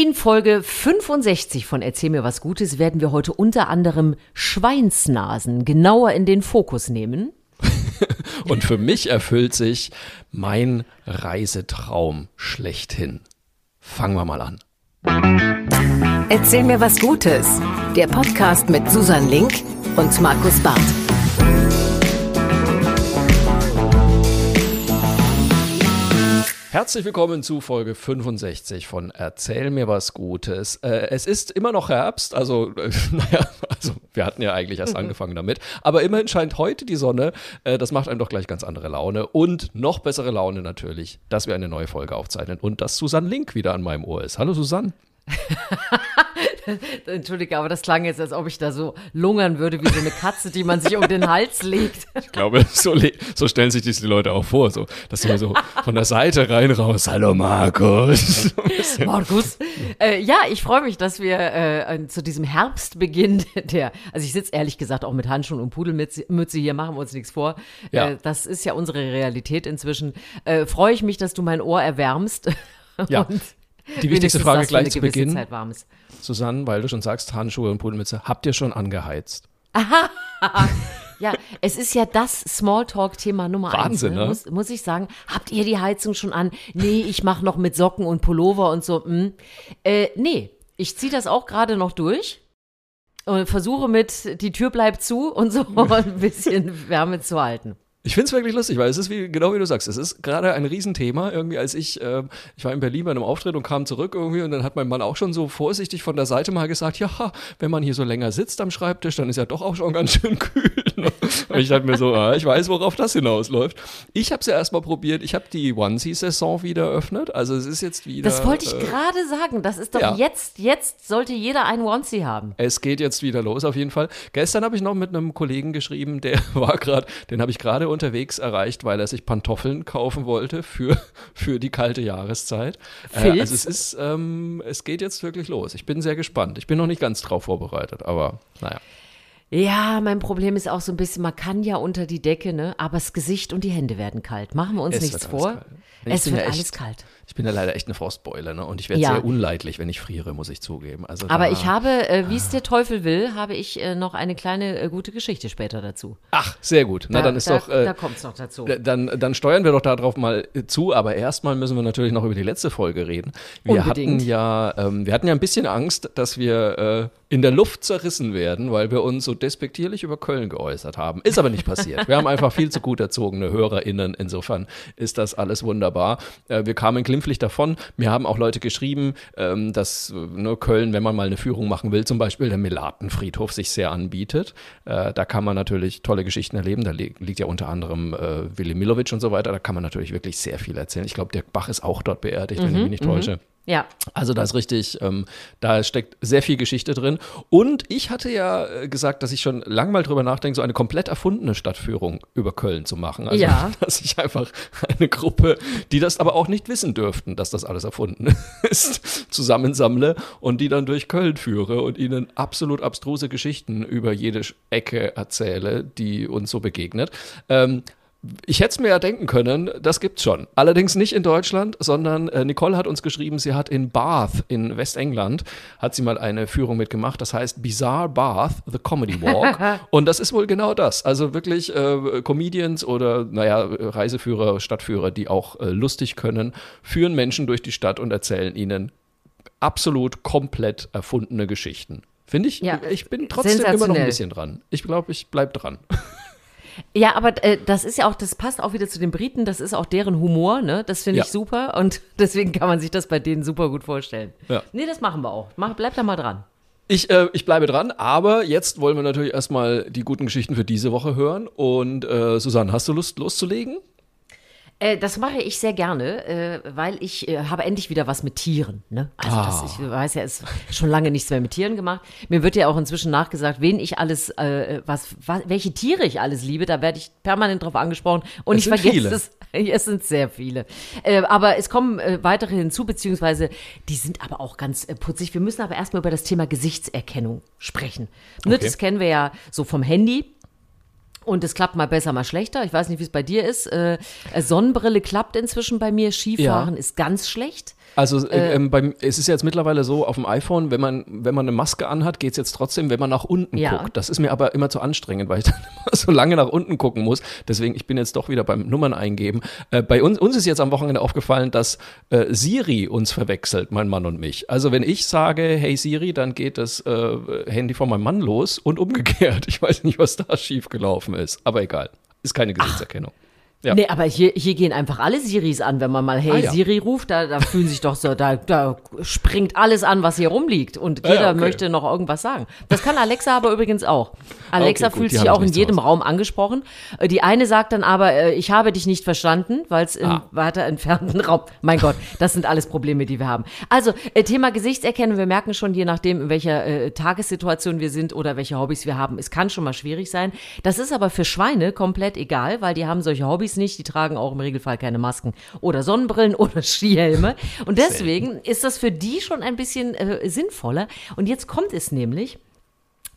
In Folge 65 von Erzähl mir was Gutes werden wir heute unter anderem Schweinsnasen genauer in den Fokus nehmen. Und für mich erfüllt sich mein Reisetraum schlechthin. Fangen wir mal an. Erzähl mir was Gutes. Der Podcast mit Susan Link und Markus Barth. Herzlich willkommen zu Folge 65 von Erzähl mir was Gutes. Äh, es ist immer noch Herbst, also äh, naja, also wir hatten ja eigentlich erst angefangen damit, aber immerhin scheint heute die Sonne. Äh, das macht einem doch gleich ganz andere Laune und noch bessere Laune natürlich, dass wir eine neue Folge aufzeichnen und dass Susanne Link wieder an meinem Ohr ist. Hallo Susanne. Entschuldige, aber das klang jetzt, als ob ich da so lungern würde wie so eine Katze, die man sich um den Hals legt. Ich glaube, so, so stellen sich das die Leute auch vor, so, dass du so von der Seite rein raus. Hallo Markus. Markus. Äh, ja, ich freue mich, dass wir äh, zu diesem Herbstbeginn der, also ich sitze ehrlich gesagt auch mit Handschuhen und Pudelmütze hier, machen wir uns nichts vor. Ja. Äh, das ist ja unsere Realität inzwischen. Äh, freue ich mich, dass du mein Ohr erwärmst. Ja. Die wichtigste Frage gleich zu Beginn. Susanne, weil du schon sagst, Handschuhe und Pudelmütze, habt ihr schon angeheizt? Aha. ja, es ist ja das Smalltalk-Thema Nummer Wahnsinn, eins. Ne? Muss, muss, ich sagen. Habt ihr die Heizung schon an? Nee, ich mache noch mit Socken und Pullover und so. Hm. Äh, nee, ich ziehe das auch gerade noch durch und versuche mit, die Tür bleibt zu und so ein bisschen Wärme zu halten. Ich finde es wirklich lustig, weil es ist wie, genau wie du sagst, es ist gerade ein Riesenthema. Irgendwie, als ich, äh, ich war in Berlin bei einem Auftritt und kam zurück irgendwie und dann hat mein Mann auch schon so vorsichtig von der Seite mal gesagt, ja, wenn man hier so länger sitzt am Schreibtisch, dann ist ja doch auch schon ganz schön kühl. Und ich dachte mir so, ah, ich weiß, worauf das hinausläuft. Ich habe es ja erstmal probiert, ich habe die Onesie-Saison wieder eröffnet, also es ist jetzt wieder. Das wollte ich äh, gerade sagen, das ist doch ja. jetzt, jetzt sollte jeder einen Onesie haben. Es geht jetzt wieder los auf jeden Fall. Gestern habe ich noch mit einem Kollegen geschrieben, der war gerade, den habe ich gerade unterwegs erreicht, weil er sich Pantoffeln kaufen wollte für, für die kalte Jahreszeit. Äh, also es ist, ähm, es geht jetzt wirklich los. Ich bin sehr gespannt. Ich bin noch nicht ganz drauf vorbereitet, aber naja. Ja, mein Problem ist auch so ein bisschen, man kann ja unter die Decke, ne? Aber das Gesicht und die Hände werden kalt. Machen wir uns es nichts vor. Es wird ja echt, alles kalt. Ich bin ja leider echt eine Frostbeule, ne? Und ich werde ja. sehr unleidlich, wenn ich friere, muss ich zugeben. Also Aber ich habe, äh, wie es der Teufel will, habe ich äh, noch eine kleine äh, gute Geschichte später dazu. Ach, sehr gut. Na, da, dann ist da, doch. Äh, da kommt es noch dazu. Dann, dann steuern wir doch darauf mal äh, zu. Aber erstmal müssen wir natürlich noch über die letzte Folge reden. Wir Unbedingt. hatten ja, ähm, wir hatten ja ein bisschen Angst, dass wir äh, in der Luft zerrissen werden, weil wir uns so despektierlich über Köln geäußert haben. Ist aber nicht passiert. Wir haben einfach viel zu gut erzogene HörerInnen. Insofern ist das alles wunderbar. Äh, wir kamen glimpflich davon. Mir haben auch Leute geschrieben, ähm, dass ne, Köln, wenn man mal eine Führung machen will, zum Beispiel der Melatenfriedhof sich sehr anbietet. Äh, da kann man natürlich tolle Geschichten erleben. Da li liegt ja unter anderem äh, Willy Milovic und so weiter. Da kann man natürlich wirklich sehr viel erzählen. Ich glaube, der Bach ist auch dort beerdigt, mhm, wenn ich mich nicht täusche. Ja. Also da ist richtig, ähm, da steckt sehr viel Geschichte drin. Und ich hatte ja äh, gesagt, dass ich schon lange mal drüber nachdenke, so eine komplett erfundene Stadtführung über Köln zu machen. Also, ja. dass ich einfach eine Gruppe, die das aber auch nicht wissen dürften, dass das alles erfunden ist, zusammensammle und die dann durch Köln führe und ihnen absolut abstruse Geschichten über jede Ecke erzähle, die uns so begegnet. Ähm, ich hätte es mir ja denken können, das gibt's schon. Allerdings nicht in Deutschland, sondern äh, Nicole hat uns geschrieben, sie hat in Bath in Westengland, hat sie mal eine Führung mitgemacht, das heißt Bizarre Bath, The Comedy Walk. Und das ist wohl genau das. Also wirklich äh, Comedians oder, naja, Reiseführer, Stadtführer, die auch äh, lustig können, führen Menschen durch die Stadt und erzählen ihnen absolut komplett erfundene Geschichten. Finde ich, ja, ich bin trotzdem immer noch ein bisschen dran. Ich glaube, ich bleibe dran. Ja, aber äh, das ist ja auch, das passt auch wieder zu den Briten, das ist auch deren Humor, ne? Das finde ich super und deswegen kann man sich das bei denen super gut vorstellen. Ja. Nee, das machen wir auch. Mach, bleib da mal dran. Ich, äh, ich bleibe dran, aber jetzt wollen wir natürlich erstmal die guten Geschichten für diese Woche hören. Und äh, Susanne, hast du Lust loszulegen? Äh, das mache ich sehr gerne, äh, weil ich äh, habe endlich wieder was mit Tieren. Ne? Also ah. das, ich weiß ja, es ist schon lange nichts mehr mit Tieren gemacht. Mir wird ja auch inzwischen nachgesagt, wen ich alles, äh, was, was, welche Tiere ich alles liebe. Da werde ich permanent drauf angesprochen und es ich vergesse viele. es. Es sind sehr viele. Äh, aber es kommen weitere hinzu, beziehungsweise die sind aber auch ganz putzig. Wir müssen aber erstmal über das Thema Gesichtserkennung sprechen. Ne, okay. Das kennen wir ja so vom Handy Und es klappt mal besser, mal schlechter. Ich weiß nicht, wie es bei dir ist. Äh, Sonnenbrille klappt inzwischen bei mir. Skifahren ist ganz schlecht. Also äh, ähm, beim, es ist jetzt mittlerweile so auf dem iPhone, wenn man, wenn man eine Maske anhat, geht es jetzt trotzdem, wenn man nach unten Ja. guckt. Das ist mir aber immer zu anstrengend, weil ich dann immer so lange nach unten gucken muss. Deswegen, ich bin jetzt doch wieder beim Nummern eingeben. Äh, bei uns, uns ist jetzt am Wochenende aufgefallen, dass äh, Siri uns verwechselt, mein Mann und mich. Also wenn ich sage, hey Siri, dann geht das äh, Handy von meinem Mann los und umgekehrt. Ich weiß nicht, was da schiefgelaufen ist, aber egal. Ist keine Gesichtserkennung. Ja. Nee, aber hier, hier gehen einfach alle Siris an, wenn man mal Hey Ah, ja. Siri ruft, da, da fühlen sich doch so, da, da springt alles an, was hier rumliegt und jeder ja, okay. möchte noch irgendwas sagen. Das kann Alexa aber übrigens auch. Alexa Okay, gut, fühlt die sich auch in jedem. Raum angesprochen. Äh, Die eine sagt dann aber, äh, ich habe dich nicht verstanden, weil es im Ah. weiter entfernten Raum, mein Gott, das sind alles Probleme, die wir haben. Also, äh, Thema Gesichtserkennung, wir merken schon, je nachdem, in welcher äh, Tagessituation wir sind oder welche Hobbys wir haben, es kann schon mal schwierig sein. Das ist aber für Schweine komplett egal, weil die haben solche Hobbys nicht, die tragen auch im Regelfall keine Masken oder Sonnenbrillen oder Skihelme. Und deswegen ist das für die schon ein bisschen äh, sinnvoller. Und jetzt kommt es nämlich.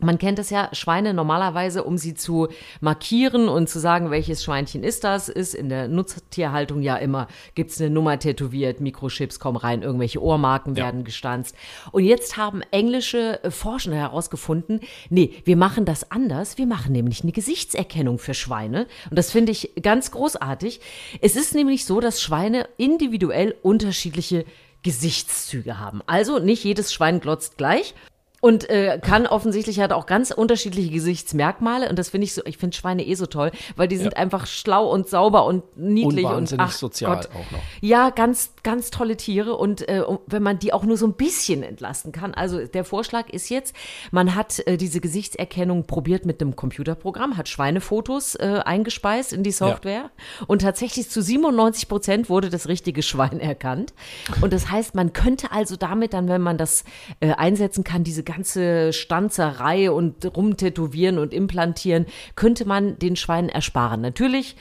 Man kennt es ja, Schweine normalerweise, um sie zu markieren und zu sagen, welches Schweinchen ist das, ist in der Nutztierhaltung ja immer, gibt's eine Nummer tätowiert, Mikrochips kommen rein, irgendwelche Ohrmarken Ja. werden gestanzt. Und jetzt haben englische äh, Forscher herausgefunden, nee, wir machen das anders, wir machen nämlich eine Gesichtserkennung für Schweine. Und das finde ich ganz großartig. Es ist nämlich so, dass Schweine individuell unterschiedliche Gesichtszüge haben. Also nicht jedes Schwein glotzt gleich. Und äh, kann offensichtlich hat auch ganz unterschiedliche Gesichtsmerkmale und das finde ich so, ich finde Schweine eh so toll, weil die sind einfach schlau und sauber und niedlich Und und, ach sozial Gott. auch noch. Ja, ganz, ganz tolle Tiere und äh, wenn man die auch nur so ein bisschen entlasten kann. Also der Vorschlag ist jetzt, man hat äh, diese Gesichtserkennung probiert mit einem Computerprogramm, hat Schweinefotos äh, eingespeist in die Software und tatsächlich zu 97 Prozent wurde das richtige Schwein erkannt. Und das heißt, man könnte also damit dann, wenn man das äh, einsetzen kann, diese ganze Stanzerei und rumtätowieren und implantieren, könnte man den Schweinen ersparen. Natürlich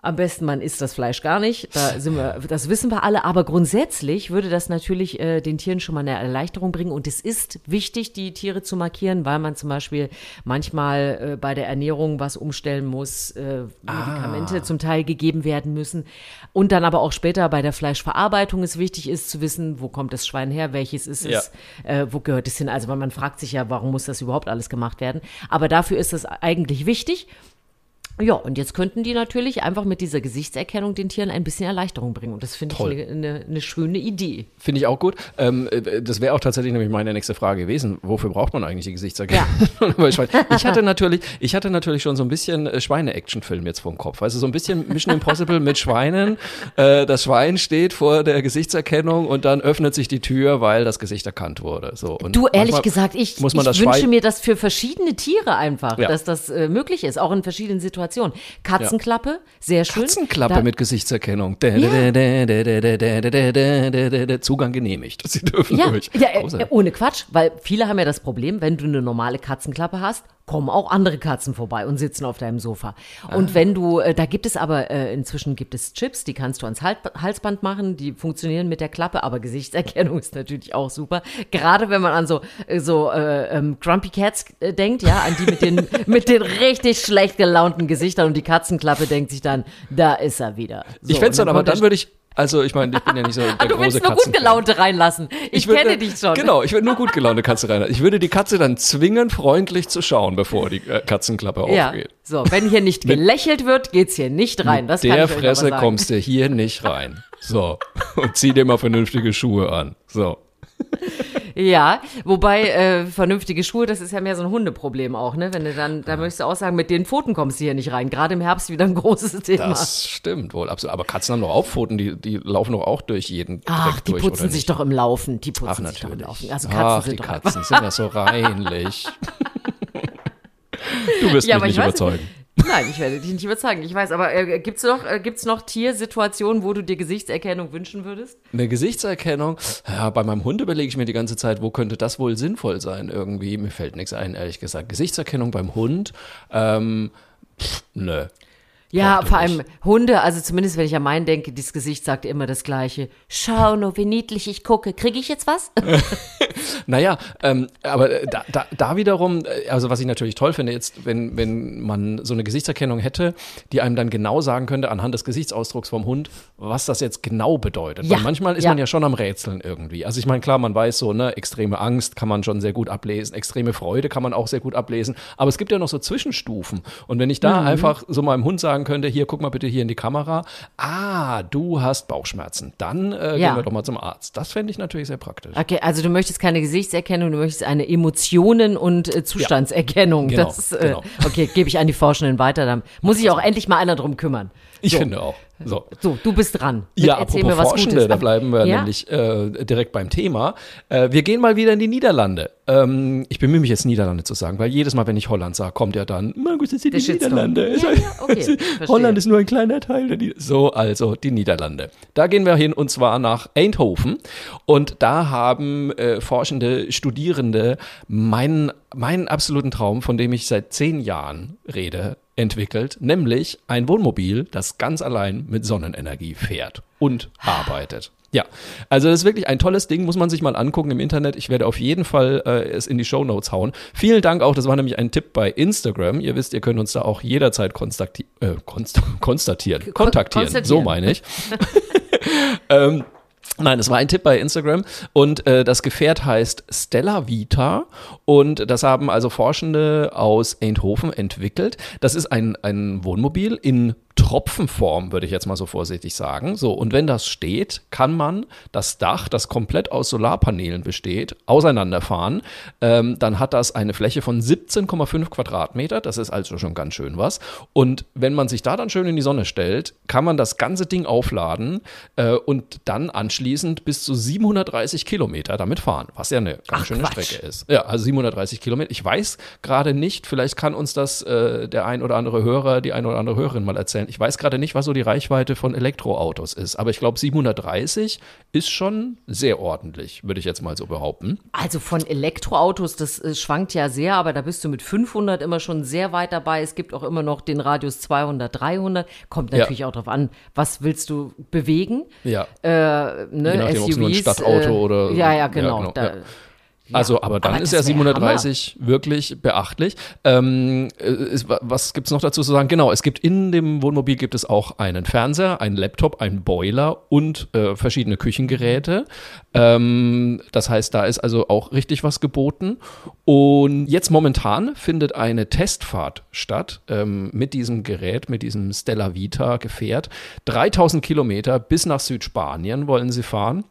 am besten, man isst das Fleisch gar nicht. Da sind wir, das wissen wir alle. Aber grundsätzlich würde das natürlich äh, den Tieren schon mal eine Erleichterung bringen. Und es ist wichtig, die Tiere zu markieren, weil man zum Beispiel manchmal äh, bei der Ernährung was umstellen muss, äh, Medikamente zum Teil gegeben werden müssen. Und dann aber auch später bei der Fleischverarbeitung es wichtig ist zu wissen, wo kommt das Schwein her, welches ist es, äh, wo gehört es hin. Also weil man fragt sich ja, warum muss das überhaupt alles gemacht werden. Aber dafür ist es eigentlich wichtig. Ja, und jetzt könnten die natürlich einfach mit dieser Gesichtserkennung den Tieren ein bisschen Erleichterung bringen. Und das finde ich eine, eine, eine schöne Idee. Finde ich auch gut. Ähm, äh, das wäre auch tatsächlich nämlich meine nächste Frage gewesen. Wofür braucht man eigentlich die Gesichtserkennung? Schweinen? ich hatte natürlich, ich hatte natürlich schon so ein bisschen äh, Schweine-Action-Film jetzt vom Kopf. Also so ein bisschen Mission Impossible mit Schweinen. Äh, das Schwein steht vor der Gesichtserkennung und dann öffnet sich die Tür, weil das Gesicht erkannt wurde. So, und Du, ehrlich gesagt, ich, ich wünsche Schwein- mir das für verschiedene Tiere einfach, Ja. dass das äh, möglich ist, auch in verschiedenen Situationen. Inspiration. Katzenklappe, sehr schön. Katzenklappe da mit Gesichtserkennung. Ja. Zugang genehmigt. Sie dürfen ja. durch. Ja, ohne Quatsch, weil viele haben ja das Problem, wenn du eine normale Katzenklappe hast, kommen auch andere Katzen vorbei und sitzen auf deinem Sofa. Ah. Und wenn du, äh, da gibt es aber, äh, inzwischen gibt es Chips, die kannst du ans Halsband machen, die funktionieren mit der Klappe, aber Gesichtserkennung ist natürlich auch super. Gerade wenn man an so, äh, so äh, ähm, Grumpy Cats äh, denkt, ja, an die mit den, mit den richtig schlecht gelaunten Gesichtern und die Katzenklappe denkt sich dann, da ist er wieder. So, ich fände dann, aber dann würde ich, also ich meine, ich bin ja nicht so der Ah, du große willst nur gut gelaunte reinlassen. Ich, würde- kenne dich schon. Genau, ich würde nur gut gelaunte Katze rein. Ich würde die Katze dann zwingen, freundlich zu schauen, bevor die äh, Katzenklappe Ja, aufgeht. so, wenn hier nicht gelächelt wird, geht's hier nicht rein. Das kann Der ich aber Fresse kommst du hier nicht rein. So. Und zieh dir mal vernünftige Schuhe an. So. Ja, wobei äh, vernünftige Schuhe, das ist ja mehr so ein Hundeproblem auch, ne? Wenn du dann, da möchtest du auch sagen, mit den Pfoten kommst du hier nicht rein. Gerade im Herbst wieder ein großes Thema. Das stimmt wohl, absolut. Aber Katzen haben doch auch Pfoten, die, die laufen doch auch durch jeden Ach, Dreck die durch, putzen sich nicht? doch im Laufen. Die putzen Ach, sich doch im natürlich. Laufen. Also Katzen Ach, sind die doch Katzen sind ja so reinlich. Du wirst Ja, mich nicht überzeugen. Nein, ich werde dich nicht überzeugen. Ich weiß, aber äh, gibt's noch, äh, noch Tiersituationen, wo du dir Gesichtserkennung wünschen würdest? Eine Gesichtserkennung, ja, bei meinem Hund überlege ich mir die ganze Zeit, wo könnte das wohl sinnvoll sein irgendwie. Mir fällt nichts ein, ehrlich gesagt. Gesichtserkennung beim Hund, ähm, pff, nö. Ja, vor allem. Hunde, also zumindest wenn ich an meinen denke, das Gesicht sagt immer das Gleiche. Schau nur, wie niedlich ich gucke. Kriege ich jetzt was? Naja, ähm, aber äh, da, da, da wiederum, äh, also was ich natürlich toll finde, jetzt, wenn, wenn man so eine Gesichtserkennung hätte, die einem dann genau sagen könnte, anhand des Gesichtsausdrucks vom Hund, was das jetzt genau bedeutet. Ja, Weil manchmal ist ja. man ja schon am Rätseln irgendwie. Also ich meine, klar, man weiß so, ne, extreme Angst kann man schon sehr gut ablesen, extreme Freude kann man auch sehr gut ablesen, aber es gibt ja noch so Zwischenstufen. Und wenn ich da Mhm. einfach so meinem Hund sagen könnte, hier, guck mal bitte hier in die Kamera, ah, du hast Bauchschmerzen, dann äh, Ja. gehen wir doch mal zum Arzt. Das fände ich natürlich sehr praktisch. Okay, also du möchtest keine Gesichtserkennung, du möchtest eine Emotionen- und äh, Zustandserkennung. Genau, das, äh, genau. Okay, gebe ich an die Forschenden weiter. Dann muss sich auch endlich mal einer drum kümmern. Ich so. finde auch. So. So, du bist dran. Mit Ja, Erzähl apropos mir was Forschende, Gutes. da bleiben wir ja? nämlich äh, direkt beim Thema. Äh, wir gehen mal wieder in die Niederlande. Ähm, ich bemühe mich jetzt Niederlande zu sagen, weil jedes Mal, wenn ich Holland sage, kommt ja dann, Markus, das sind die. Niederlande. Ja, ja, okay. Holland ist nur ein kleiner Teil der Niederlande. So, also die Niederlande. Da gehen wir hin und zwar nach Eindhoven. Und da haben äh, forschende Studierende meinen, meinen absoluten Traum, von dem ich seit zehn Jahren rede, entwickelt, nämlich ein Wohnmobil, das ganz allein mit Sonnenenergie fährt und arbeitet. Ja, also das ist wirklich ein tolles Ding, muss man sich mal angucken im Internet. Ich werde auf jeden Fall äh, es in die Show Notes hauen. Vielen Dank auch, das war nämlich ein Tipp bei Instagram. Ihr wisst, ihr könnt uns da auch jederzeit konstakti äh, konst konstatieren, kontaktieren, konstatieren. so meine ich. ähm, Nein, es war ein Tipp bei Instagram und äh, das Gefährt heißt Stella Vita und das haben also Forschende aus Eindhoven entwickelt. Das ist ein, ein Wohnmobil in Tropfenform, würde ich jetzt mal so vorsichtig sagen. So, und wenn das steht, kann man das Dach, das komplett aus Solarpanelen besteht, auseinanderfahren. Ähm, dann hat das eine Fläche von 17,5 Quadratmeter. Das ist also schon ganz schön was. Und wenn man sich da dann schön in die Sonne stellt, kann man das ganze Ding aufladen äh, und dann anschließend bis zu 730 Kilometer damit fahren, was ja eine ganz Ach, schöne Quatsch. Strecke ist. Ja, also 730 Kilometer. Ich weiß gerade nicht, vielleicht kann uns das äh, der ein oder andere Hörer, die ein oder andere Hörerin mal erzählen. Ich weiß gerade nicht, was so die Reichweite von Elektroautos ist, aber ich glaube 730 ist schon sehr ordentlich, würde ich jetzt mal so behaupten. Also von Elektroautos, das äh, schwankt ja sehr, aber da bist du mit 500 immer schon sehr weit dabei. Es gibt auch immer noch den Radius 200, 300. Kommt Ja. natürlich auch darauf an, was willst du bewegen. Ja. Äh, ne, Je nachdem, ob es nur ein SUVs, Stadtauto äh, oder- Ja, ja, ja, genau. genau, da, ja. Also, aber dann aber ist ja wär 730 wirklich beachtlich. Ähm, äh, ist, wa- was gibt's noch dazu zu sagen? Genau, es gibt in dem Wohnmobil gibt es auch einen Fernseher, einen Laptop, einen Boiler und äh, verschiedene Küchengeräte. Ähm, das heißt, da ist also auch richtig was geboten. Und jetzt momentan findet eine Testfahrt statt ähm, mit diesem Gerät, mit diesem Stella Vita Gefährt. 3000 Kilometer bis nach Südspanien wollen sie fahren.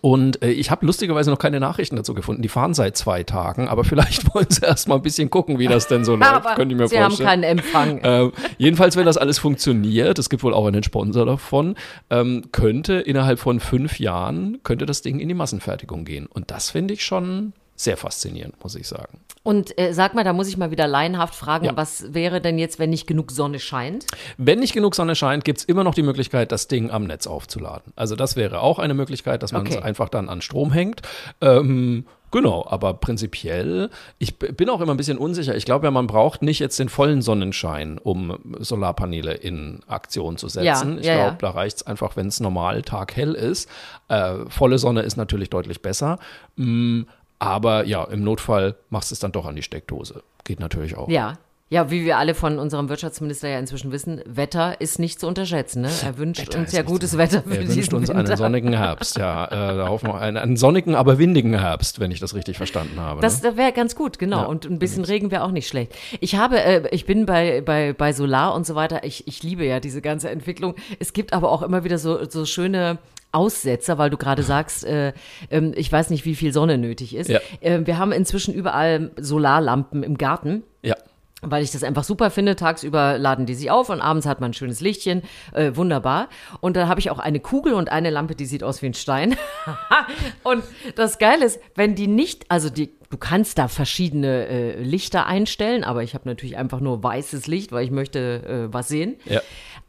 Und äh, ich habe lustigerweise noch keine Nachrichten dazu gefunden. Die fahren seit zwei Tagen, aber vielleicht wollen sie erst mal ein bisschen gucken, wie das denn so läuft. aber Könnte ich mir sie haben vorstellen. keinen Empfang. Ähm, jedenfalls, wenn das alles funktioniert, es gibt wohl auch einen Sponsor davon, ähm, könnte innerhalb von fünf Jahren, könnte das Ding in die Massenfertigung gehen. Und das finde ich schon sehr faszinierend, muss ich sagen. Und äh, sag mal, da muss ich mal wieder laienhaft fragen, Ja. was wäre denn jetzt, wenn nicht genug Sonne scheint? Wenn nicht genug Sonne scheint, gibt es immer noch die Möglichkeit, das Ding am Netz aufzuladen. Also das wäre auch eine Möglichkeit, dass man es Okay. einfach dann an Strom hängt. Ähm, genau, aber prinzipiell, ich bin auch immer ein bisschen unsicher. Ich glaube ja, man braucht nicht jetzt den vollen Sonnenschein, um Solarpaneele in Aktion zu setzen. Ja, ich ja, glaube, ja. da reicht es einfach, wenn es normal taghell ist. Äh, volle Sonne ist natürlich deutlich besser. Mm, aber ja, im Notfall machst du es dann doch an die Steckdose. Geht natürlich auch. Ja. Ja, wie wir alle von unserem Wirtschaftsminister ja inzwischen wissen, Wetter ist nicht zu unterschätzen. Ne? Er wünscht Wetter uns ja gutes zu- Wetter für Er wünscht uns einen Winter. sonnigen Herbst, ja. Äh, da hoffen wir einen, einen sonnigen, aber windigen Herbst, wenn ich das richtig verstanden habe. Das, ne? das wäre ganz gut, genau. Ja, und ein bisschen Regen wäre auch nicht schlecht. Ich habe, äh, ich bin bei, bei, bei Solar und so weiter. Ich, ich liebe ja diese ganze Entwicklung. Es gibt aber auch immer wieder so, so schöne Aussetzer, weil du gerade sagst, äh, ähm, ich weiß nicht, wie viel Sonne nötig ist. Ja. Äh, wir haben inzwischen überall Solarlampen im Garten Ja. Weil ich das einfach super finde. Tagsüber laden die sich auf und abends hat man ein schönes Lichtchen. Äh, wunderbar. Und dann habe ich auch eine Kugel und eine Lampe, die sieht aus wie ein Stein. und das Geile ist, wenn die nicht, also die, du kannst da verschiedene äh, Lichter einstellen, aber ich habe natürlich einfach nur weißes Licht, weil ich möchte äh, was sehen. Ja.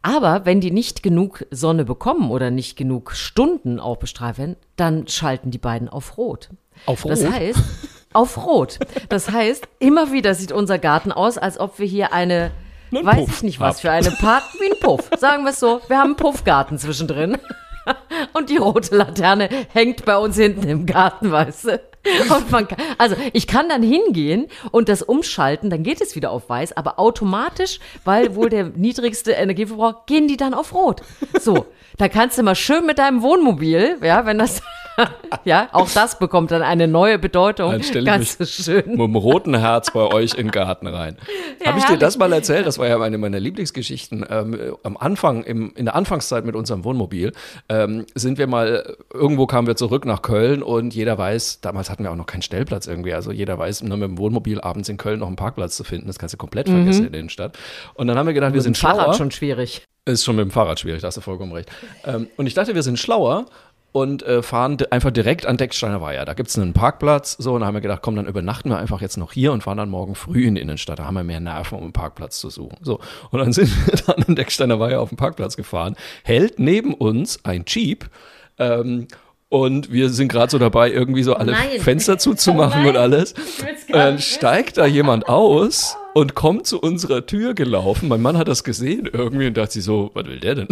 Aber wenn die nicht genug Sonne bekommen oder nicht genug Stunden auch bestrahlt werden, dann schalten die beiden auf Rot. Auf Das Rot? heißt, auf Rot. Das heißt, immer wieder sieht unser Garten aus, als ob wir hier eine Einen weiß Puff ich nicht, was habt. für eine Part, wie ein Puff. Sagen wir es so, wir haben einen Puffgarten zwischendrin. Und die rote Laterne hängt bei uns hinten im Garten, weißt du. Kann, also ich kann dann hingehen und das umschalten, dann geht es wieder auf weiß, aber automatisch, weil wohl der niedrigste Energieverbrauch, gehen die dann auf rot. So, da kannst du mal schön mit deinem Wohnmobil, ja, wenn das, ja, auch das bekommt dann eine neue Bedeutung. Dann stell ich Ganz mich schön. mit dem roten Herz bei euch in den Garten rein. Ja, Habe ich dir das mal erzählt? Das war ja eine meiner Lieblingsgeschichten. Ähm, am Anfang, im, in der Anfangszeit mit unserem Wohnmobil, ähm, sind wir mal, irgendwo kamen wir zurück nach Köln und jeder weiß, damals hatten wir auch noch keinen Stellplatz irgendwie, also jeder weiß, nur mit dem Wohnmobil abends in Köln noch einen Parkplatz zu finden, das kannst du komplett vergessen in der Innenstadt. Und dann haben wir gedacht, wir sind Mhm. Fahrrad schlauer. schon schwierig. Ist schon mit dem Fahrrad schwierig, da hast du vollkommen recht. Ähm, und ich dachte, wir sind schlauer und äh, fahren einfach direkt an Decksteiner Weiher. Da gibt es einen Parkplatz, so, und da haben wir gedacht, komm, dann übernachten wir einfach jetzt noch hier und fahren dann morgen früh in die Innenstadt. Da haben wir mehr Nerven, um einen Parkplatz zu suchen. So, und dann sind wir dann an Decksteiner Weiher auf den Parkplatz gefahren, hält neben uns ein Jeep, ähm, und wir sind gerade so dabei, irgendwie so alle nein. Fenster zuzumachen Oh und alles. nicht steigt da jemand aus und kommt zu unserer Tür gelaufen. Mein Mann hat das gesehen irgendwie und dachte sich so, was will der denn?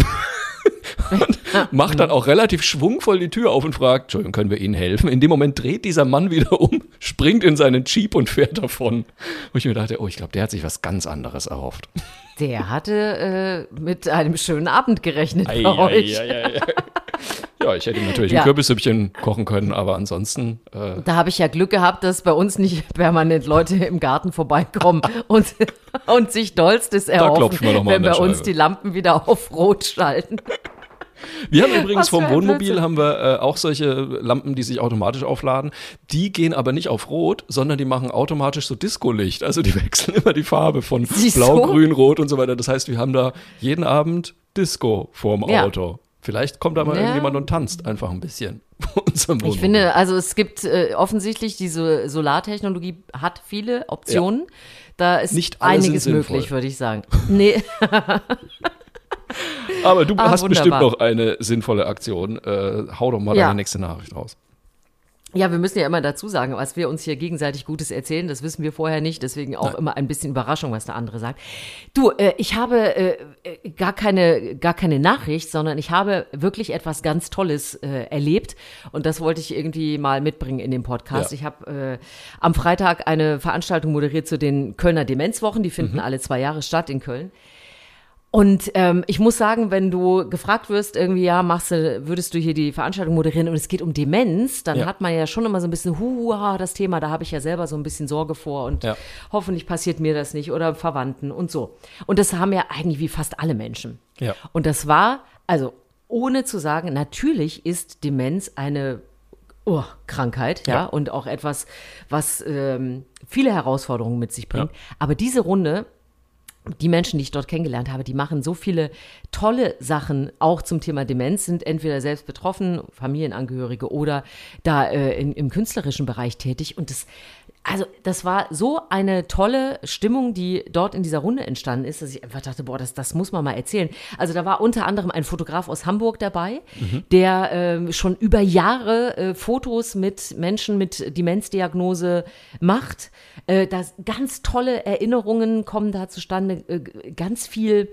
und macht dann auch relativ schwungvoll die Tür auf und fragt, Entschuldigung, können wir Ihnen helfen? In dem Moment dreht dieser Mann wieder um, springt in seinen Jeep und fährt davon. Wo ich mir dachte, oh, ich glaube, der hat sich was ganz anderes erhofft. Der hatte äh, mit einem schönen Abend gerechnet bei Ei, ei, euch. ei, ei, ei. Ja, ich hätte natürlich Ja. ein Kürbissüppchen kochen können, aber ansonsten, äh, Da habe ich ja Glück gehabt, dass bei uns nicht permanent Leute im Garten vorbeikommen und, und sich dollstes erhoffen, wenn bei uns die Lampen wieder auf Rot schalten. Wir haben übrigens vom Wohnmobil haben wir äh, auch solche Lampen, die sich automatisch aufladen. Die gehen aber nicht auf Rot, sondern die machen automatisch so Disco-Licht. Also die wechseln immer die Farbe von Siehst Blau, du? Grün, Rot und so weiter. Das heißt, wir haben da jeden Abend Disco vorm Ja. Auto. Vielleicht kommt da mal Ja. irgendjemand und tanzt einfach ein bisschen vor unserem Wohnmobil. Ich finde, also es gibt äh, offensichtlich, diese Solartechnologie hat viele Optionen. Da ist Nicht einiges möglich, würde ich sagen. Nee, aber du Ah, hast bestimmt wunderbar. noch eine sinnvolle Aktion. Äh, hau doch mal Ja. deine nächste Nachricht raus. Ja, wir müssen ja immer dazu sagen, was wir uns hier gegenseitig Gutes erzählen, das wissen wir vorher nicht, deswegen auch Nein. immer ein bisschen Überraschung, was der andere sagt. Du, äh, ich habe äh, äh, gar keine gar keine Nachricht, sondern ich habe wirklich etwas ganz Tolles äh, erlebt und das wollte ich irgendwie mal mitbringen in den Podcast. Ja. Ich habe äh, am Freitag eine Veranstaltung moderiert zu den Kölner Demenzwochen, die finden alle zwei Jahre statt in Köln. Und ähm, ich muss sagen, wenn du gefragt wirst, irgendwie, ja, machst du, würdest du hier die Veranstaltung moderieren und es geht um Demenz, dann Ja. hat man ja schon immer so ein bisschen, huha, das Thema, da habe ich ja selber so ein bisschen Sorge vor und Ja. hoffentlich passiert mir das nicht oder Verwandten und so. Und das haben ja eigentlich wie fast alle Menschen. Ja. Und das war, also ohne zu sagen, natürlich ist Demenz eine oh, Krankheit, ja, Ja. und auch etwas, was ähm, viele Herausforderungen mit sich bringt. Aber diese Runde, die Menschen, die ich dort kennengelernt habe, die machen so viele tolle Sachen auch zum Thema Demenz, sind entweder selbst betroffen, Familienangehörige oder da äh, in, im künstlerischen Bereich tätig. Und das, also das war so eine tolle Stimmung, die dort in dieser Runde entstanden ist, dass ich einfach dachte, boah, das, das muss man mal erzählen. Also da war unter anderem ein Fotograf aus Hamburg dabei, der ähm, schon über Jahre äh, Fotos mit Menschen mit Demenzdiagnose macht. Äh, da ganz tolle Erinnerungen kommen da zustande, äh, ganz viel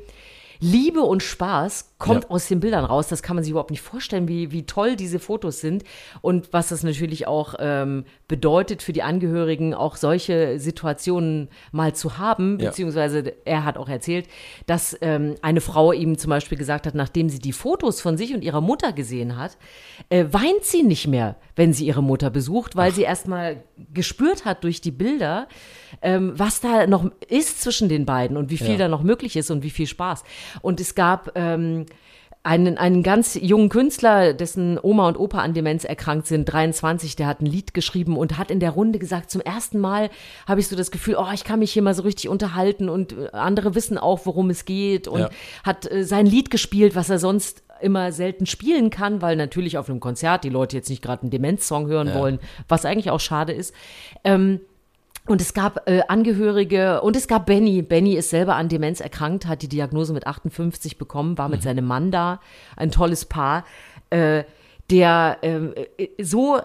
Liebe und Spaß kommt Ja. aus den Bildern raus. Das kann man sich überhaupt nicht vorstellen, wie, wie toll diese Fotos sind und was das natürlich auch ähm, bedeutet für die Angehörigen, auch solche Situationen mal zu haben. Ja. Beziehungsweise er hat auch erzählt, dass ähm, eine Frau ihm zum Beispiel gesagt hat, nachdem sie die Fotos von sich und ihrer Mutter gesehen hat, äh, weint sie nicht mehr, wenn sie ihre Mutter besucht, weil sie erstmal gespürt hat durch die Bilder, ähm, was da noch ist zwischen den beiden und wie viel Ja. da noch möglich ist und wie viel Spaß. Und es gab ähm, einen, einen ganz jungen Künstler, dessen Oma und Opa an Demenz erkrankt sind, 23, der hat ein Lied geschrieben und hat in der Runde gesagt, zum ersten Mal habe ich so das Gefühl, oh, ich kann mich hier mal so richtig unterhalten und äh, andere wissen auch, worum es geht und Ja. hat äh, sein Lied gespielt, was er sonst immer selten spielen kann, weil natürlich auf einem Konzert die Leute jetzt nicht gerade einen Demenz-Song hören Ja. wollen, was eigentlich auch schade ist. Ähm, und es gab äh, Angehörige und es gab Benny. Benny ist selber an Demenz erkrankt, hat die Diagnose mit 58 bekommen, war mit seinem Mann da, ein tolles Paar, äh, der ähm, äh, so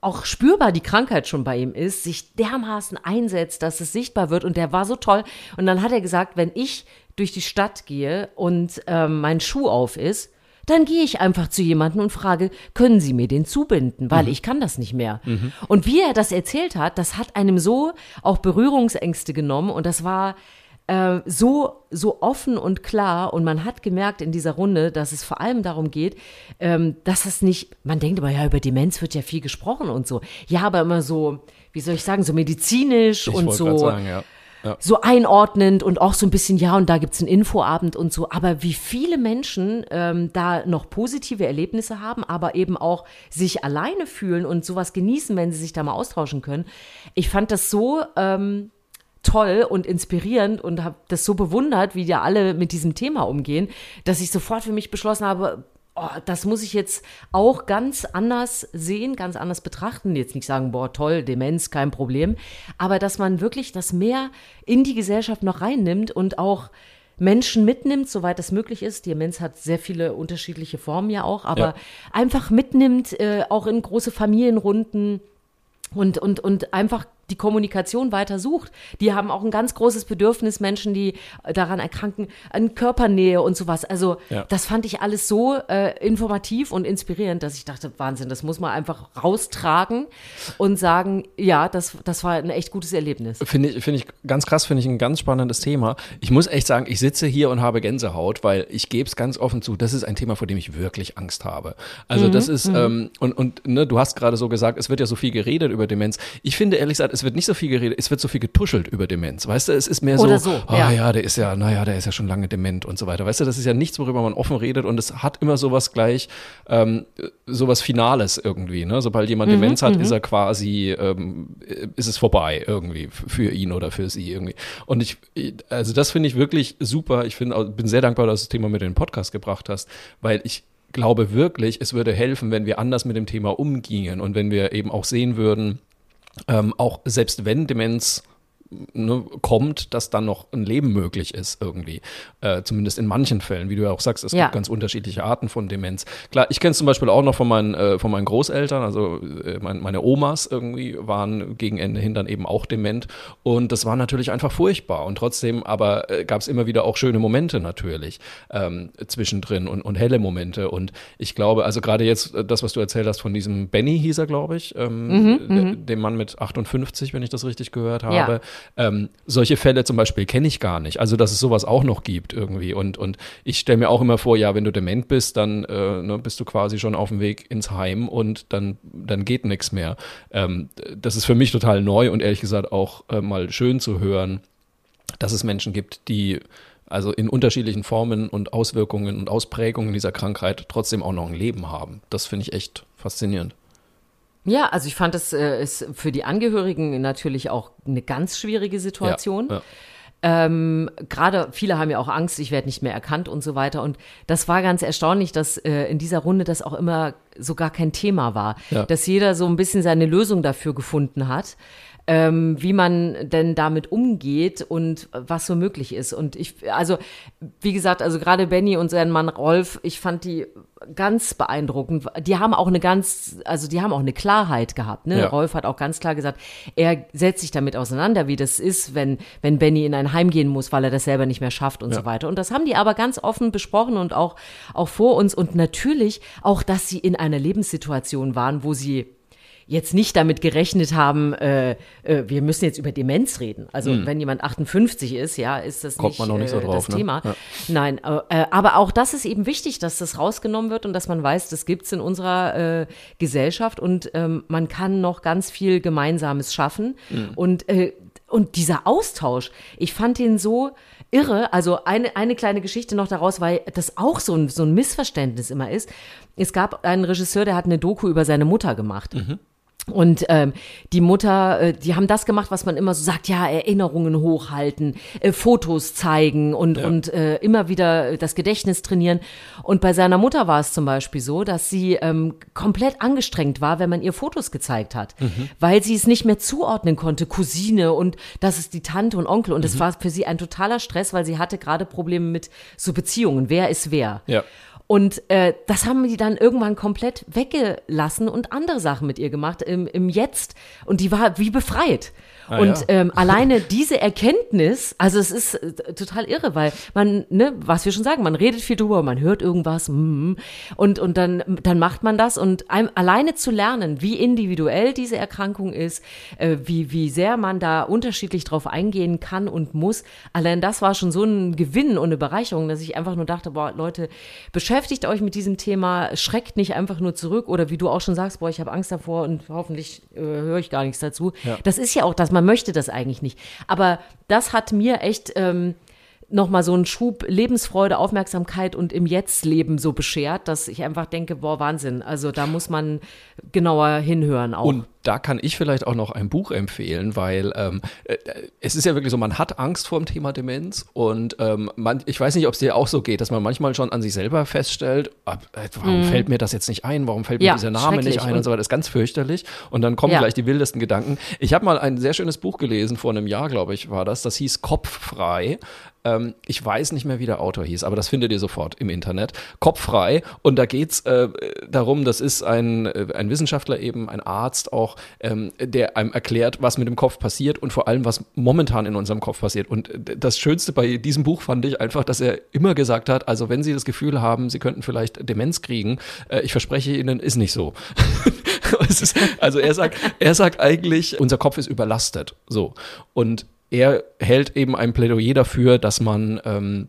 auch spürbar die Krankheit schon bei ihm ist, sich dermaßen einsetzt, dass es sichtbar wird. Und der war so toll. Und dann hat er gesagt, wenn ich durch die Stadt gehe und ähm, mein Schuh auf ist, dann gehe ich einfach zu jemandem und frage, können Sie mir den zubinden, weil ich kann das nicht mehr. Und wie er das erzählt hat, das hat einem so auch Berührungsängste genommen und das war äh, so, so offen und klar und man hat gemerkt in dieser Runde, dass es vor allem darum geht, ähm, dass es nicht, man denkt immer, ja, über Demenz wird ja viel gesprochen und so. Ja, aber immer so, wie soll ich sagen, so medizinisch Ich und so sagen, ja. Ja. so einordnend und auch so ein bisschen, ja, und da gibt's einen Infoabend und so. Aber wie viele Menschen ähm, da noch positive Erlebnisse haben, aber eben auch sich alleine fühlen und sowas genießen, wenn sie sich da mal austauschen können. Ich fand das so ähm, toll und inspirierend und habe das so bewundert, wie da alle mit diesem Thema umgehen, dass ich sofort für mich beschlossen habe, oh, das muss ich jetzt auch ganz anders sehen, ganz anders betrachten. Jetzt nicht sagen, boah, toll, Demenz, kein Problem. Aber dass man wirklich das mehr in die Gesellschaft noch reinnimmt und auch Menschen mitnimmt, soweit das möglich ist. Demenz hat sehr viele unterschiedliche Formen ja auch, aber Ja. einfach mitnimmt, äh, auch in große Familienrunden und, und, und einfach die Kommunikation weiter sucht. Die haben auch ein ganz großes Bedürfnis, Menschen, die daran erkranken, an Körpernähe und sowas. Also Ja. das fand ich alles so äh, informativ und inspirierend, dass ich dachte, Wahnsinn, das muss man einfach raustragen und sagen, ja, das, das war ein echt gutes Erlebnis. Finde ich, finde ich ganz krass, finde ich ein ganz spannendes Thema. Ich muss echt sagen, ich sitze hier und habe Gänsehaut, weil ich gebe es ganz offen zu, das ist ein Thema, vor dem ich wirklich Angst habe. Also das ist, ähm, und, und ne, du hast gerade so gesagt, es wird ja so viel geredet über Demenz. Ich finde ehrlich gesagt, es wird nicht so viel geredet, es wird so viel getuschelt über Demenz. Weißt du, es ist mehr so, so, oh ja. ja. der ist ja, naja, der ist ja schon lange dement und so weiter. Weißt du, das ist ja nichts, worüber man offen redet und es hat immer sowas gleich, ähm, sowas Finales irgendwie. Ne? Sobald jemand Mhm, Demenz hat, ist er quasi, ähm, ist es vorbei irgendwie für ihn oder für sie irgendwie. Und ich, also das finde ich wirklich super. Ich finde, bin sehr dankbar, dass du das Thema mit in den Podcast gebracht hast, weil ich glaube wirklich, es würde helfen, wenn wir anders mit dem Thema umgingen und wenn wir eben auch sehen würden, ähm, auch selbst wenn Demenz ne, kommt, dass dann noch ein Leben möglich ist irgendwie. Äh, zumindest in manchen Fällen, wie du ja auch sagst, es Ja. gibt ganz unterschiedliche Arten von Demenz. Klar, ich kenne es zum Beispiel auch noch von meinen, äh, von meinen Großeltern, also äh, mein, meine Omas irgendwie waren gegen Ende hin dann eben auch dement und das war natürlich einfach furchtbar und trotzdem aber äh, gab es immer wieder auch schöne Momente natürlich ähm, zwischendrin und, und helle Momente und ich glaube, also gerade jetzt äh, das, was du erzählt hast von diesem Benny hieß er, glaube ich, ähm, de- dem Mann mit 58, wenn ich das richtig gehört habe. Ja. Ähm, solche Fälle zum Beispiel kenne ich gar nicht. Also, dass es sowas auch noch gibt irgendwie. Und, und ich stelle mir auch immer vor, ja, wenn du dement bist, dann äh, ne, bist du quasi schon auf dem Weg ins Heim und dann, dann geht nichts mehr. Ähm, das ist für mich total neu und ehrlich gesagt auch äh, mal schön zu hören, dass es Menschen gibt, die also in unterschiedlichen Formen und Auswirkungen und Ausprägungen dieser Krankheit trotzdem auch noch ein Leben haben. Das finde ich echt faszinierend. Ja, also ich fand das äh, ist für die Angehörigen natürlich auch eine ganz schwierige Situation. Ja, ja. Ähm, Gerade viele haben ja auch Angst, ich werde nicht mehr erkannt und so weiter. Und das war ganz erstaunlich, dass äh, in dieser Runde das auch immer so gar kein Thema war. Ja. Dass jeder so ein bisschen seine Lösung dafür gefunden hat. Ähm, wie man denn damit umgeht und was so möglich ist. Und ich, also, wie gesagt, also gerade Benny und sein Mann Rolf, ich fand die ganz beeindruckend. Die haben auch eine ganz, also die haben auch eine Klarheit gehabt. Ne? Ja. Rolf hat auch ganz klar gesagt, er setzt sich damit auseinander, wie das ist, wenn, wenn Benny in ein Heim gehen muss, weil er das selber nicht mehr schafft und so weiter. Und das haben die aber ganz offen besprochen und auch, auch vor uns. Und natürlich auch, dass sie in einer Lebenssituation waren, wo sie jetzt nicht damit gerechnet haben, äh, äh, wir müssen jetzt über Demenz reden. Also wenn jemand 58 ist, ja, ist das. Kommt nicht, man nicht so äh, drauf, das ne? Thema. Ja. Nein, äh, aber auch das ist eben wichtig, dass das rausgenommen wird und dass man weiß, das gibt's in unserer äh, Gesellschaft und ähm, man kann noch ganz viel Gemeinsames schaffen. Mhm. Und, äh, und dieser Austausch, ich fand den so irre. Also eine, eine kleine Geschichte noch daraus, weil das auch so ein, so ein Missverständnis immer ist. Es gab einen Regisseur, der hat eine Doku über seine Mutter gemacht. Und ähm, die Mutter, äh, die haben das gemacht, was man immer so sagt, ja, Erinnerungen hochhalten, äh, Fotos zeigen und, und äh, immer wieder das Gedächtnis trainieren. Und bei seiner Mutter war es zum Beispiel so, dass sie ähm, komplett angestrengt war, wenn man ihr Fotos gezeigt hat, weil sie es nicht mehr zuordnen konnte, Cousine und das ist die Tante und Onkel. Und es war für sie ein totaler Stress, weil sie hatte gerade Probleme mit so Beziehungen, wer ist wer. Ja. Und äh, das haben die dann irgendwann komplett weggelassen und andere Sachen mit ihr gemacht im, im Jetzt. Und die war wie befreit. Ah, und ja. ähm, alleine diese Erkenntnis, also es ist äh, total irre, weil man, ne, was wir schon sagen, man redet viel drüber, man hört irgendwas mm, und, und dann, dann macht man das und einem, alleine zu lernen, wie individuell diese Erkrankung ist, äh, wie, wie sehr man da unterschiedlich drauf eingehen kann und muss, allein das war schon so ein Gewinn und eine Bereicherung, dass ich einfach nur dachte, boah, Leute, beschäftigt euch mit diesem Thema, schreckt nicht einfach nur zurück oder wie du auch schon sagst, boah, ich habe Angst davor und hoffentlich äh, höre ich gar nichts dazu. Das ist ja auch das, man möchte das eigentlich nicht. Aber das hat mir echt ähm, nochmal so einen Schub Lebensfreude, Aufmerksamkeit und im Jetzt-Leben so beschert, dass ich einfach denke, boah, Wahnsinn. Also da muss man genauer hinhören auch. Und da kann ich vielleicht auch noch ein Buch empfehlen, weil ähm, äh, es ist ja wirklich so, man hat Angst vor dem Thema Demenz und ähm, man, ich weiß nicht, ob es dir auch so geht, dass man manchmal schon an sich selber feststellt, ab, äh, warum fällt mir das jetzt nicht ein, warum fällt mir Mhm. Ja, dieser Name nicht ein und so weiter, das ist ganz fürchterlich und dann kommen Ja. gleich die wildesten Gedanken. Ich habe mal ein sehr schönes Buch gelesen, vor einem Jahr, glaube ich, war das, das hieß Kopffrei. Ähm, ich weiß nicht mehr, wie der Autor hieß, aber das findet ihr sofort im Internet. Kopffrei. Und da geht's äh, darum, das ist ein, äh, ein Wissenschaftler eben, ein Arzt auch, ähm, der einem erklärt, was mit dem Kopf passiert und vor allem, was momentan in unserem Kopf passiert. Und äh, das Schönste bei diesem Buch fand ich einfach, dass er immer gesagt hat, also wenn Sie das Gefühl haben, Sie könnten vielleicht Demenz kriegen, äh, ich verspreche Ihnen, ist nicht so. ist, also er sagt, er sagt eigentlich, unser Kopf ist überlastet. So. Und er hält eben ein Plädoyer dafür, dass man ähm,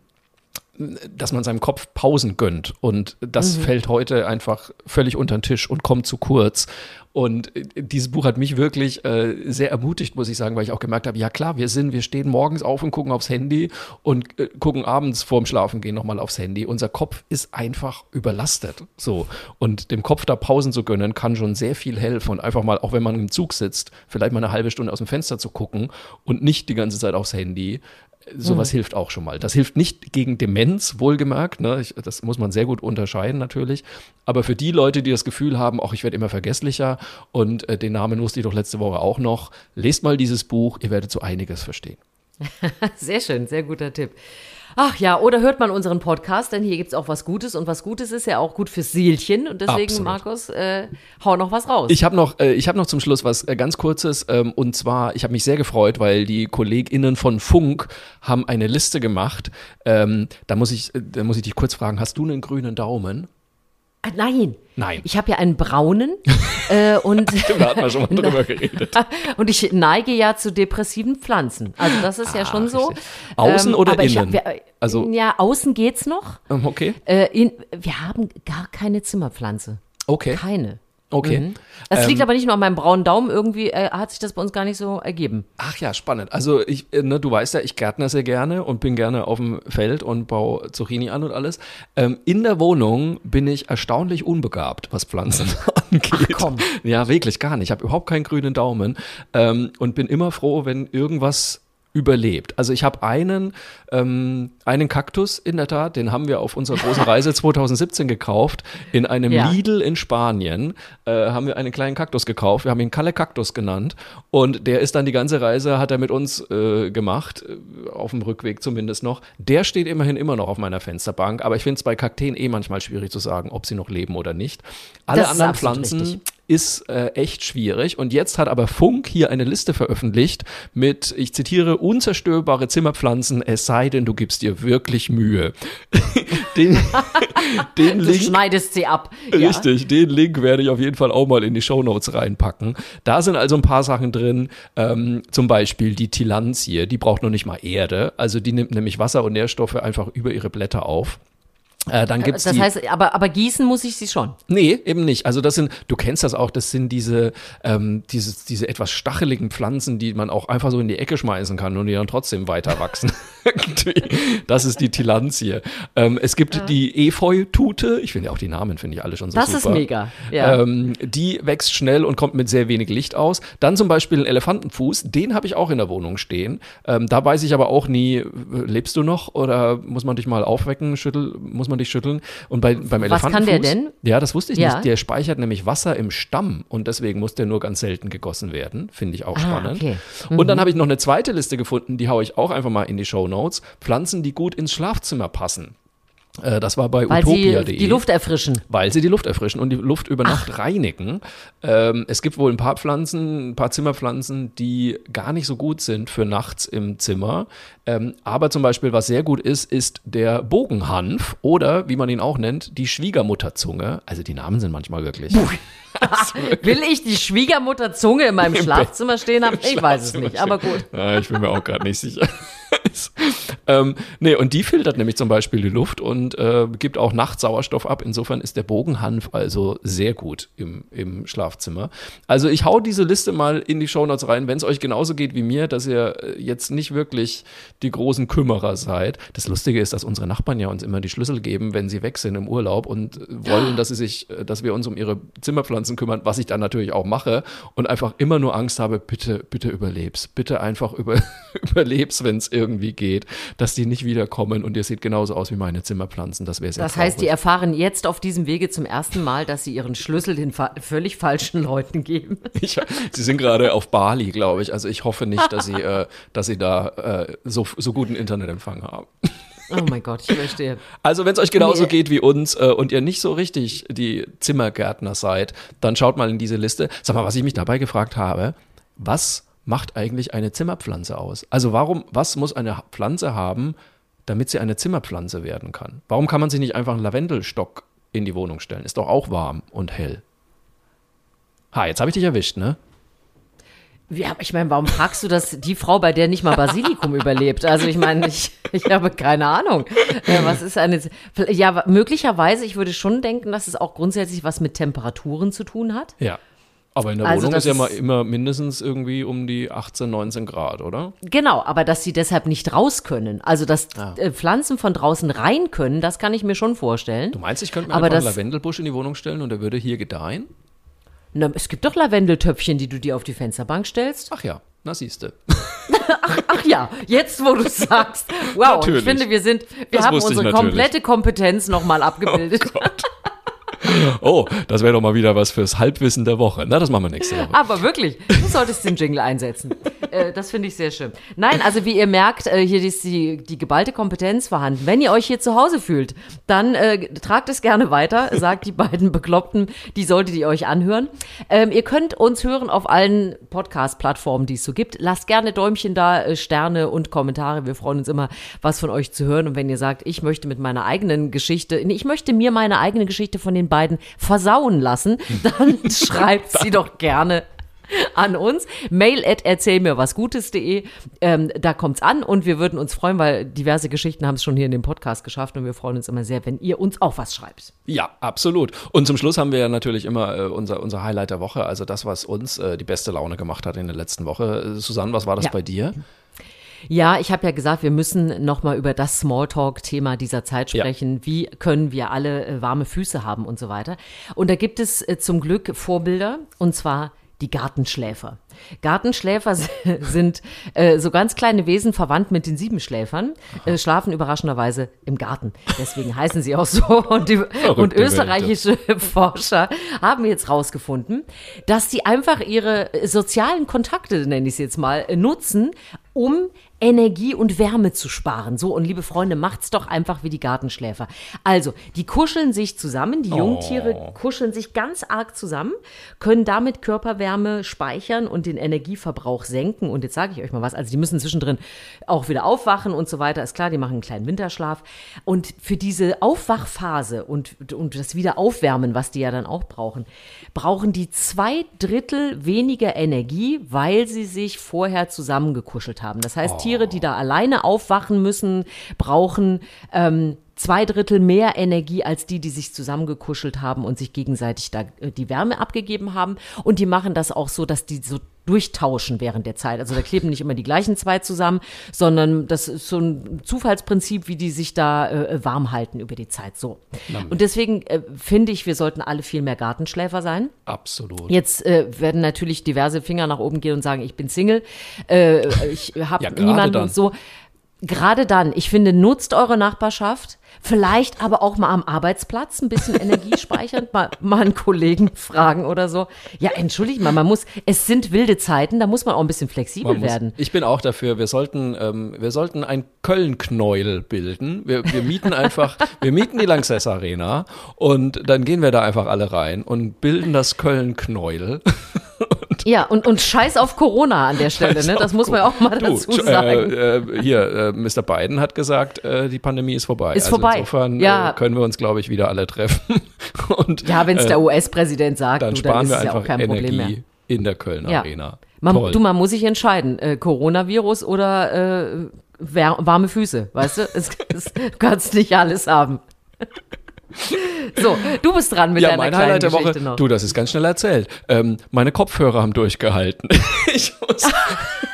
dass man seinem Kopf Pausen gönnt. Und das fällt heute einfach völlig unter den Tisch und kommt zu kurz. Und äh, dieses Buch hat mich wirklich äh, sehr ermutigt, muss ich sagen, weil ich auch gemerkt habe, ja klar, wir sind, wir stehen morgens auf und gucken aufs Handy und äh, gucken abends vorm Schlafengehen nochmal aufs Handy. Unser Kopf ist einfach überlastet. So. Und dem Kopf da Pausen zu gönnen, kann schon sehr viel helfen. Und einfach mal, auch wenn man im Zug sitzt, vielleicht mal eine halbe Stunde aus dem Fenster zu gucken und nicht die ganze Zeit aufs Handy. Sowas hilft auch schon mal. Das hilft nicht gegen Demenz, wohlgemerkt. Ne? Ich, das muss man sehr gut unterscheiden natürlich. Aber für die Leute, die das Gefühl haben, auch ich werde immer vergesslicher und äh, den Namen wusste ich doch letzte Woche auch noch, lest mal dieses Buch, ihr werdet so einiges verstehen. Sehr schön, sehr guter Tipp. Ach ja, oder hört man unseren Podcast, denn hier gibt's auch was Gutes und was Gutes ist ja auch gut fürs Seelchen und deswegen, Absolut. Markus, äh, hau noch was raus. Ich habe noch, äh, ich hab noch zum Schluss was äh, ganz Kurzes ähm, und zwar, ich habe mich sehr gefreut, weil die KollegInnen von Funk haben eine Liste gemacht. Ähm, da, muss ich, äh, da muss ich dich kurz fragen, hast du einen grünen Daumen? Ah, Nein. Nein. Ich habe ja einen braunen äh, und, Da hatten wir schon mal drüber geredet. und ich neige ja zu depressiven Pflanzen. Also das ist ja schon so. Ah. Außen oder aber ich hab- innen? wir- Also- ja, außen geht's noch. Ähm, Okay, Äh, in, wir haben gar keine Zimmerpflanze. okay, Keine. Okay. Mhm. Das Ähm, liegt aber nicht nur an meinem braunen Daumen. Irgendwie äh, hat sich das bei uns gar nicht so ergeben. Ach ja, spannend. Also ich, äh, ne, du weißt ja, ich gärtner sehr gerne und bin gerne auf dem Feld und baue Zucchini an und alles. Ähm, in der Wohnung bin ich erstaunlich unbegabt, was Pflanzen angeht. komm. Ja, wirklich gar nicht. Ich habe überhaupt keinen grünen Daumen ähm, und bin immer froh, wenn irgendwas überlebt. Also ich habe einen, ähm, einen Kaktus in der Tat, den haben wir auf unserer großen Reise 2017 gekauft. In einem Ja. Lidl in Spanien äh, haben wir einen kleinen Kaktus gekauft. Wir haben ihn Kalle Kaktus genannt. Und der ist dann die ganze Reise, hat er mit uns äh, gemacht, äh, auf dem Rückweg zumindest noch. Der steht immerhin immer noch auf meiner Fensterbank. Aber ich finde es bei Kakteen eh manchmal schwierig zu sagen, ob sie noch leben oder nicht. Alle Das anderen Pflanzen richtig. Ist äh, echt schwierig. Und jetzt hat aber Funk hier eine Liste veröffentlicht mit, ich zitiere, unzerstörbare Zimmerpflanzen, es sei denn, du gibst dir wirklich Mühe. den, den Du Link. schneidest sie ab. Ja. Richtig, den Link werde ich auf jeden Fall auch mal in die Shownotes reinpacken. Da sind also ein paar Sachen drin, ähm, zum Beispiel die Tilanzie, die braucht noch nicht mal Erde, also die nimmt nämlich Wasser und Nährstoffe einfach über ihre Blätter auf. Äh, dann gibt's Das heißt, aber, aber gießen muss ich sie schon. Nee, eben nicht. Also das sind, du kennst das auch, das sind diese, ähm, diese, diese etwas stacheligen Pflanzen, die man auch einfach so in die Ecke schmeißen kann und die dann trotzdem weiter wachsen. Das ist die Tilanzie. Ähm, es gibt die Efeu-Tute, ich finde ja auch die Namen, finde ich alle schon so Das super. ist mega. Ja. Ähm, die wächst schnell und kommt mit sehr wenig Licht aus. Dann zum Beispiel ein Elefantenfuß, den habe ich auch in der Wohnung stehen. Ähm, da weiß ich aber auch nie, äh, lebst du noch oder muss man dich mal aufwecken, schüttel, muss man dich schütteln? Und bei, beim Was kann Elefantenfuß. der denn? Ja, das wusste ich Ja. nicht. Der speichert nämlich Wasser im Stamm und deswegen muss der nur ganz selten gegossen werden. Finde ich auch Ah, spannend. okay. Und dann habe ich noch eine zweite Liste gefunden, die haue ich auch einfach mal in die Show Notes. Pflanzen, die gut ins Schlafzimmer passen. Äh, das war bei Weil sie utopia.de. die Luft erfrischen. Weil sie die Luft erfrischen und die Luft über Nacht reinigen. Ähm, es gibt wohl ein paar Pflanzen, ein paar Zimmerpflanzen, die gar nicht so gut sind für nachts im Zimmer. Ähm, aber zum Beispiel, was sehr gut ist, ist der Bogenhanf oder, wie man ihn auch nennt, die Schwiegermutterzunge. Also die Namen sind manchmal wirklich. Will ich die Schwiegermutter Zunge in meinem Schlafzimmer stehen haben? Ich weiß es nicht, aber gut. Ja, ich bin mir auch gerade nicht sicher. Ähm, nee, und die filtert nämlich zum Beispiel die Luft und äh, gibt auch nachts Sauerstoff ab. Insofern ist der Bogenhanf also sehr gut im, im Schlafzimmer. Also ich hau diese Liste mal in die Shownotes rein, wenn es euch genauso geht wie mir, dass ihr äh, jetzt nicht wirklich die großen Kümmerer seid. Das Lustige ist, dass unsere Nachbarn ja uns immer die Schlüssel geben, wenn sie weg sind im Urlaub und wollen, dass sie sich, äh, dass wir uns um ihre Zimmerpflanzen kümmern, was ich dann natürlich auch mache und einfach immer nur Angst habe, bitte, bitte überleb's. Bitte einfach über, überleb's, wenn es irgendwie geht, dass die nicht wiederkommen und ihr seht genauso aus wie meine Zimmerpflanzen. Das wäre sehr Das heißt, die erfahren jetzt auf diesem Wege zum ersten Mal, dass sie ihren Schlüssel den fa völlig falschen Leuten geben. Ich, sie sind gerade auf Bali, glaube ich. Also ich hoffe nicht, dass sie, äh, dass sie da äh, so, so guten Internetempfang haben. Oh mein Gott, ich verstehe. Also wenn es euch genauso Nee. geht wie uns äh, und ihr nicht so richtig die Zimmergärtner seid, dann schaut mal in diese Liste. Sag mal, was ich mich dabei gefragt habe, was macht eigentlich eine Zimmerpflanze aus? Also warum, was muss eine Pflanze haben, damit sie eine Zimmerpflanze werden kann? Warum kann man sich nicht einfach einen Lavendelstock in die Wohnung stellen? Ist doch auch warm und hell. Ha, jetzt habe ich dich erwischt, ne? Ja, ich meine, warum fragst du das die Frau, bei der nicht mal Basilikum überlebt? Also ich meine, ich, ich habe keine Ahnung. Was ist eine. Ja, möglicherweise, ich würde schon denken, dass es auch grundsätzlich was mit Temperaturen zu tun hat. Ja. Aber in der Also Wohnung ist ja mal immer mindestens irgendwie um die 18, 19 Grad, oder? Genau, aber dass sie deshalb nicht raus können. Also, dass äh, Pflanzen von draußen rein können, das kann ich mir schon vorstellen. Du meinst, ich könnte mir Aber einfach einen Lavendelbusch in die Wohnung stellen und der würde hier gedeihen? Na, es gibt doch Lavendeltöpfchen, die du dir auf die Fensterbank stellst. Ach ja, na siehste. Ach ja, jetzt wo du sagst. Wow, Natürlich. ich finde, wir sind, wir Das haben unsere komplette Kompetenz nochmal abgebildet. Oh, das wäre doch mal wieder was fürs Halbwissen der Woche. Na, das machen wir nächste Woche. Aber wirklich, du solltest den Jingle einsetzen. Äh, das finde ich sehr schön. Nein, also wie ihr merkt, äh, hier ist die, die geballte Kompetenz vorhanden. Wenn ihr euch hier zu Hause fühlt, dann äh, tragt es gerne weiter, sagt die beiden Bekloppten, die solltet ihr euch anhören. Ähm, ihr könnt uns hören auf allen Podcast-Plattformen, die es so gibt. Lasst gerne Däumchen da, äh, Sterne und Kommentare. Wir freuen uns immer, was von euch zu hören. Und wenn ihr sagt, ich möchte mit meiner eigenen Geschichte, ich möchte mir meine eigene Geschichte von den beiden versauen lassen, dann schreibt sie doch gerne an uns. Mail at erzähl mir was Gutes.de. Ähm, da kommt's an und wir würden uns freuen, weil diverse Geschichten haben es schon hier in dem Podcast geschafft und wir freuen uns immer sehr, wenn ihr uns auch was schreibt. Ja, absolut. Und zum Schluss haben wir ja natürlich immer äh, unser, unser Highlight der Woche, also das, was uns äh, die beste Laune gemacht hat in der letzten Woche. Äh, Susanne, was war das Ja. bei dir? Ja, ich habe ja gesagt, wir müssen nochmal über das Smalltalk-Thema dieser Zeit Ja. sprechen. Wie können wir alle äh, warme Füße haben und so weiter. Und da gibt es äh, zum Glück Vorbilder, und zwar die Gartenschläfer. Gartenschläfer sind äh, so ganz kleine Wesen verwandt mit den Siebenschläfern, äh, schlafen überraschenderweise im Garten. Deswegen heißen sie auch so. Und, die, und Welt, ja. österreichische Forscher haben jetzt rausgefunden, dass sie einfach ihre äh, sozialen Kontakte, nenne ich es jetzt mal, nutzen, um Energie und Wärme zu sparen. So, und liebe Freunde, macht's doch einfach wie die Gartenschläfer. Also, die kuscheln sich zusammen, die Jungtiere kuscheln sich ganz arg zusammen, können damit Körperwärme speichern und den Energieverbrauch senken. Und jetzt sage ich euch mal was, also die müssen zwischendrin auch wieder aufwachen und so weiter. Ist klar, die machen einen kleinen Winterschlaf. Und für diese Aufwachphase und, und das Wiederaufwärmen, was die ja dann auch brauchen, brauchen die zwei Drittel weniger Energie, weil sie sich vorher zusammengekuschelt haben. Das heißt, Tiere, die da alleine aufwachen müssen, brauchen ähm, zwei Drittel mehr Energie als die, die sich zusammengekuschelt haben und sich gegenseitig da äh, die Wärme abgegeben haben. Und die machen das auch so, dass die so durchtauschen während der Zeit. Also da kleben nicht immer die gleichen zwei zusammen, sondern das ist so ein Zufallsprinzip, wie die sich da äh, warm halten über die Zeit. So. Und deswegen äh, finde ich, wir sollten alle viel mehr Gartenschläfer sein. Absolut. Jetzt äh, werden natürlich diverse Finger nach oben gehen und sagen, ich bin Single, äh, ich habe Ja, niemanden dann. und so. gerade dann, ich finde, nutzt eure Nachbarschaft, vielleicht aber auch mal am Arbeitsplatz ein bisschen Energie speichern, mal, mal einen Kollegen fragen oder so. Ja, entschuldigt mal, man muss, es sind wilde Zeiten, da muss man auch ein bisschen flexibel muss- werden. Ich bin auch dafür, wir sollten, ähm, wir sollten ein Köln-Knäuel bilden. Wir, wir mieten einfach, wir mieten die Lanxess Arena und dann gehen wir da einfach alle rein und bilden das Köln-Knäuel. Ja, und, und scheiß auf Corona an der Stelle, ne? Das muss man ja auch mal Du, dazu äh, sagen. äh, hier, äh, Mr. Biden hat gesagt, äh, die Pandemie ist vorbei. Ist also vorbei. Insofern Ja. äh, können wir uns, glaube ich, wieder alle treffen. Und, Ja, wenn es äh, der US-Präsident sagt, dann du, dann sparen ist wir es ja einfach auch kein Problem Energie mehr. in der Köln Ja. Arena. Man, Toll. du, man muss sich entscheiden, äh, Coronavirus oder äh, warme Füße, weißt du? Es, es, du kannst nicht alles haben. So, du bist dran mit ja, deiner mein kleinen Highlight der Woche. Geschichte noch. Du, das ist ganz schnell erzählt. Ähm, meine Kopfhörer haben durchgehalten. ich muss,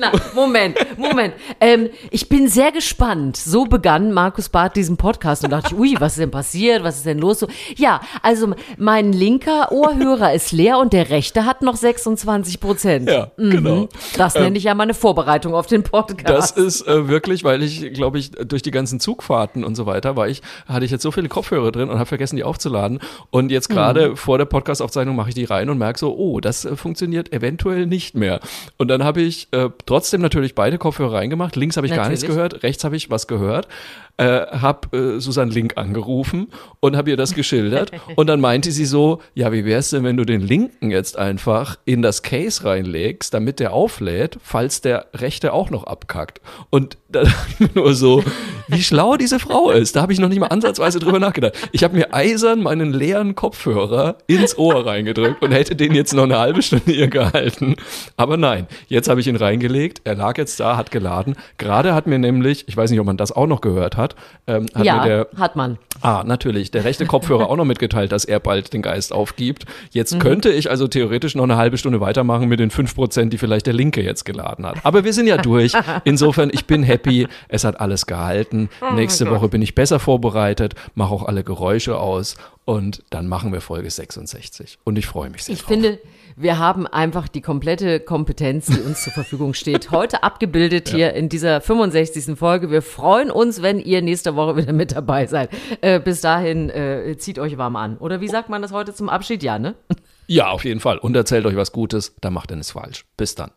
Na, Moment, Moment. Ähm, ich bin sehr gespannt. So begann Markus Barth diesen Podcast und dachte ich, ui, was ist denn passiert? Was ist denn los? So, ja, also mein linker Ohrhörer ist leer und der rechte hat noch 26 Prozent. ja, genau. Das nenne ich ja meine Vorbereitung auf den Podcast. Das ist äh, wirklich, weil ich, glaube ich, durch die ganzen Zugfahrten und so weiter war ich, hatte ich jetzt so viele Kopfhörer drin und habe vergessen, die aufzuladen. Und jetzt gerade vor der Podcast-Aufzeichnung mache ich die rein und merke so, oh, das äh, funktioniert eventuell nicht mehr. Und dann habe ich äh, trotzdem natürlich beide Kopfhörer reingemacht. Links habe ich gar nichts Natürlich. gehört, rechts habe ich was gehört. Äh, habe äh, Susanne Link angerufen und habe ihr das geschildert. und dann meinte sie so, ja, wie wär's denn, wenn du den linken jetzt einfach in das Case reinlegst, damit der auflädt, falls der rechte auch noch abkackt. Und da dachte ich mir nur so, wie schlau diese Frau ist. Da habe ich noch nicht mal ansatzweise drüber nachgedacht. Ich habe mir eisern meinen leeren Kopfhörer ins Ohr reingedrückt und hätte den jetzt noch eine halbe Stunde ihr gehalten. Aber nein, jetzt habe ich ihn reingelegt. Er lag jetzt da, hat geladen. Gerade hat mir nämlich, ich weiß nicht, ob man das auch noch gehört hat, ähm, hat ja, mir der hat man. Ah, natürlich. Der rechte Kopfhörer auch noch mitgeteilt, dass er bald den Geist aufgibt. Jetzt Mhm. könnte ich also theoretisch noch eine halbe Stunde weitermachen mit den 5%, die vielleicht der Linke jetzt geladen hat. Aber wir sind ja durch. Insofern, ich bin happy. Es hat alles gehalten. Oh Nächste Woche bin ich besser vorbereitet, mache auch alle Geräusche aus und dann machen wir Folge 66. Und ich freue mich sehr Ich drauf. finde, wir haben einfach die komplette Kompetenz, die uns zur Verfügung steht, heute abgebildet hier in dieser 65. Folge. Wir freuen uns, wenn ihr nächste Woche wieder mit dabei seid. Äh, bis dahin äh, zieht euch warm an. Oder wie sagt man das heute zum Abschied? Ja, ne? ja, auf jeden Fall. Und erzählt euch was Gutes, da macht ihr nichts falsch. Bis dann.